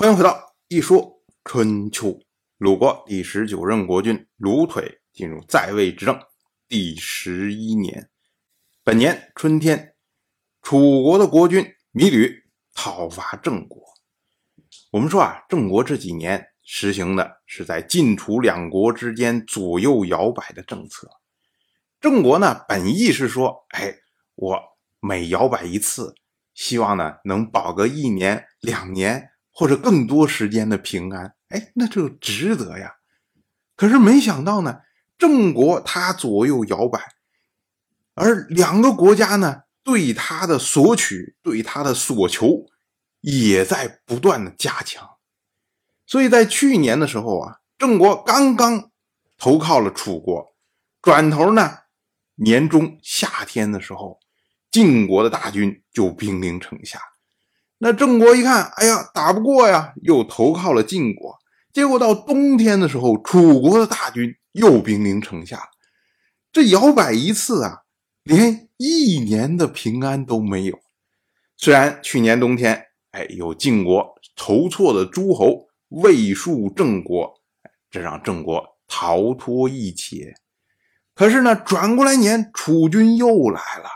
欢迎回到一说春秋。鲁国第十九任国君鲁腿进入在位执政第十一年，本年春天，楚国的国君芈吕讨伐郑国。我们说啊，郑国这几年实行的是在晋楚两国之间左右摇摆的政策。郑国呢，本意是说，哎，我每摇摆一次，希望呢能保个一年两年或者更多时间的平安。哎，那就值得呀。可是没想到呢，郑国他左右摇摆，而两个国家呢对他的索取、对他的所求，也在不断的加强。所以在去年的时候啊，郑国刚刚投靠了楚国，转头呢，年中夏天的时候，晋国的大军就兵临城下。那郑国一看，哎呀，打不过呀，又投靠了晋国。结果到冬天的时候，楚国的大军又兵临城下，这摇摆一次啊，连一年的平安都没有。虽然去年冬天，哎，有晋国筹措的诸侯魏戍郑国，这让郑国逃脱一劫。可是呢，转过来年，楚军又来了。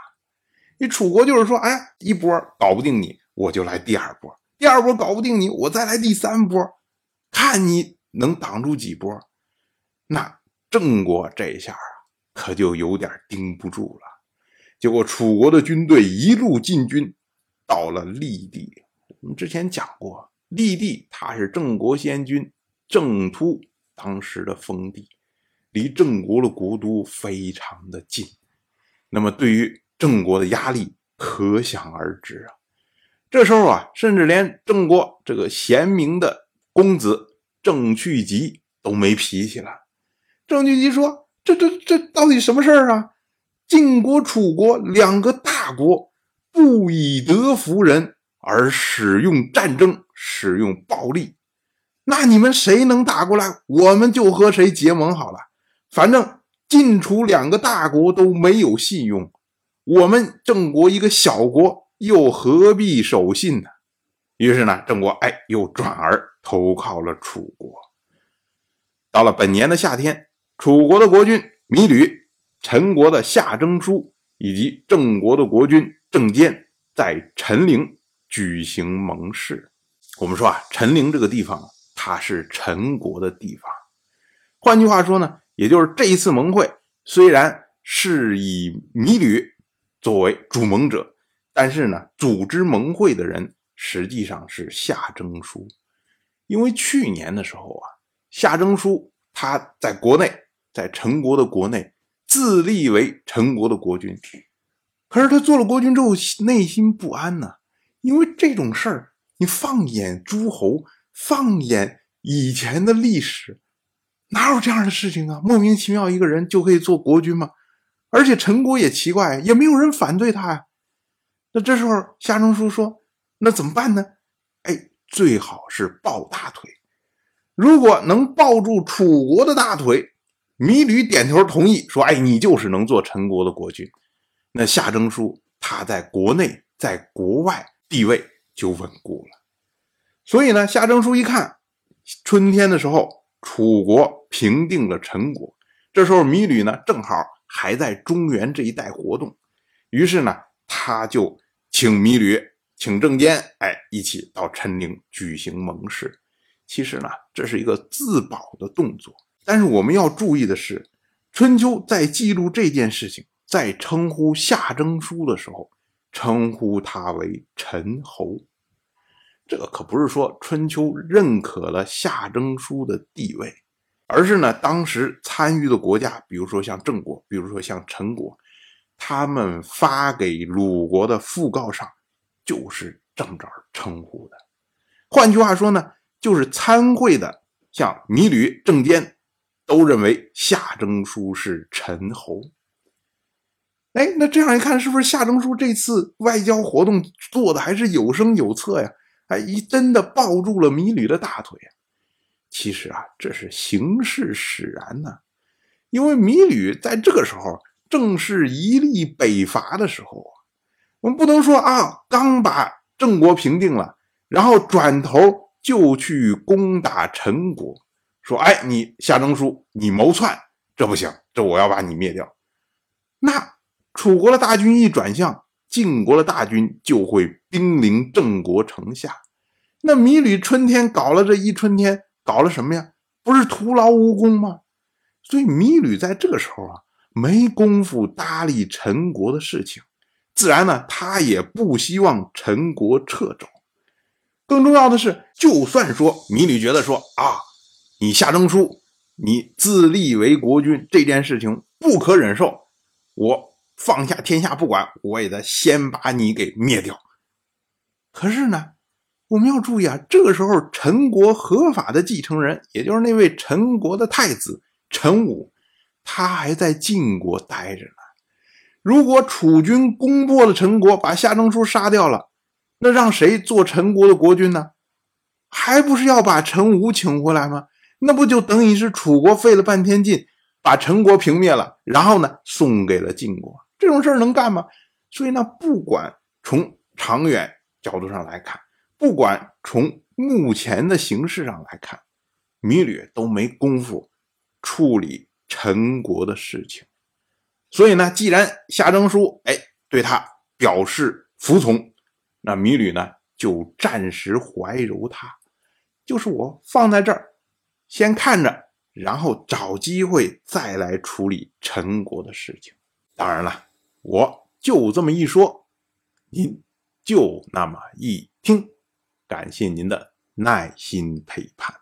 你楚国就是说，哎，一波搞不定你。我就来第二波，第二波搞不定你，我再来第三波，看你能挡住几波。那郑国这下啊，可就有点盯不住了。结果楚国的军队一路进军，到了利地。我们之前讲过，利地它是郑国先君郑突当时的封地，离郑国的国都非常的近。那么对于郑国的压力可想而知啊。这时候啊，甚至连郑国这个贤明的公子郑去疾都没脾气了。郑去疾说：“这、这、这到底什么事儿啊？晋国、楚国两个大国不以德服人，而使用战争、使用暴力，那你们谁能打过来，我们就和谁结盟好了。反正晋楚两个大国都没有信用，我们郑国一个小国。”又何必守信呢？于是呢，郑国哎，又转而投靠了楚国。到了本年的夏天，楚国的国君芈吕、陈国的夏征舒以及郑国的国君郑坚在陈陵举行盟誓。我们说啊，陈陵这个地方，它是陈国的地方。换句话说呢，也就是这一次盟会虽然是以芈吕作为主盟者。但是呢，组织盟会的人实际上是夏征舒，因为去年的时候啊，夏征舒他在国内，在陈国的国内自立为陈国的国君，可是他做了国君之后，内心不安呢，因为这种事儿，你放眼诸侯，放眼以前的历史，哪有这样的事情啊？莫名其妙一个人就可以做国君吗？而且陈国也奇怪，也没有人反对他呀。那这时候夏征舒说：“那怎么办呢？哎，最好是抱大腿。如果能抱住楚国的大腿，芈吕点头同意，说：‘哎，你就是能做陈国的国君。’那夏征舒他在国内，在国外地位就稳固了。所以呢，夏征舒一看，春天的时候，楚国平定了陈国，这时候芈吕呢正好还在中原这一带活动，于是呢，他就。”请芈吕，请郑坚，哎，一起到陈陵举行盟誓。其实呢，这是一个自保的动作。但是我们要注意的是，春秋在记录这件事情，在称呼夏征舒的时候，称呼他为陈侯。这个可不是说春秋认可了夏征舒的地位，而是呢，当时参与的国家，比如说像郑国，比如说像陈国。他们发给鲁国的讣告上，就是这么着称呼的。换句话说呢，就是参会的，像米吕、郑坚，都认为夏征舒是陈侯。哎，那这样一看，是不是夏征舒这次外交活动做的还是有声有色呀？哎，一真的抱住了芈吕的大腿！其实啊，这是形势使然呢，因为芈吕在这个时候。正是一力北伐的时候啊我们不能说啊，刚把郑国平定了，然后转头就去攻打陈国，说：“哎，你夏征舒，你谋篡，这不行，这我要把你灭掉。”那楚国的大军一转向，晋国的大军就会兵临郑国城下。那米吕春天搞了这一春天，搞了什么呀？不是徒劳无功吗？所以米吕在这个时候啊，没工夫搭理陈国的事情，自然呢，他也不希望陈国撤走。更重要的是，就算说芈吕觉得说啊，你夏征舒，你自立为国君这件事情不可忍受，我放下天下不管，我也得先把你给灭掉。可是呢，我们要注意啊，这个时候陈国合法的继承人，也就是那位陈国的太子陈武，他还在晋国待着呢。如果楚军攻破了陈国，把夏征舒杀掉了。那让谁做陈国的国君呢？还不是要把陈武请回来吗？那不就等于是楚国费了半天劲，把陈国平灭了，然后呢送给了晋国？这种事儿能干吗？所以呢，不管从长远角度上来看，不管从目前的形势上来看，芈吕都没功夫处理陈国的事情。所以呢，既然夏征舒哎对他表示服从。那米吕呢，就暂时怀柔他，就是我放在这儿，先看着，然后找机会再来处理陈国的事情。当然了，我就这么一说，您就那么一听。感谢您的耐心陪伴。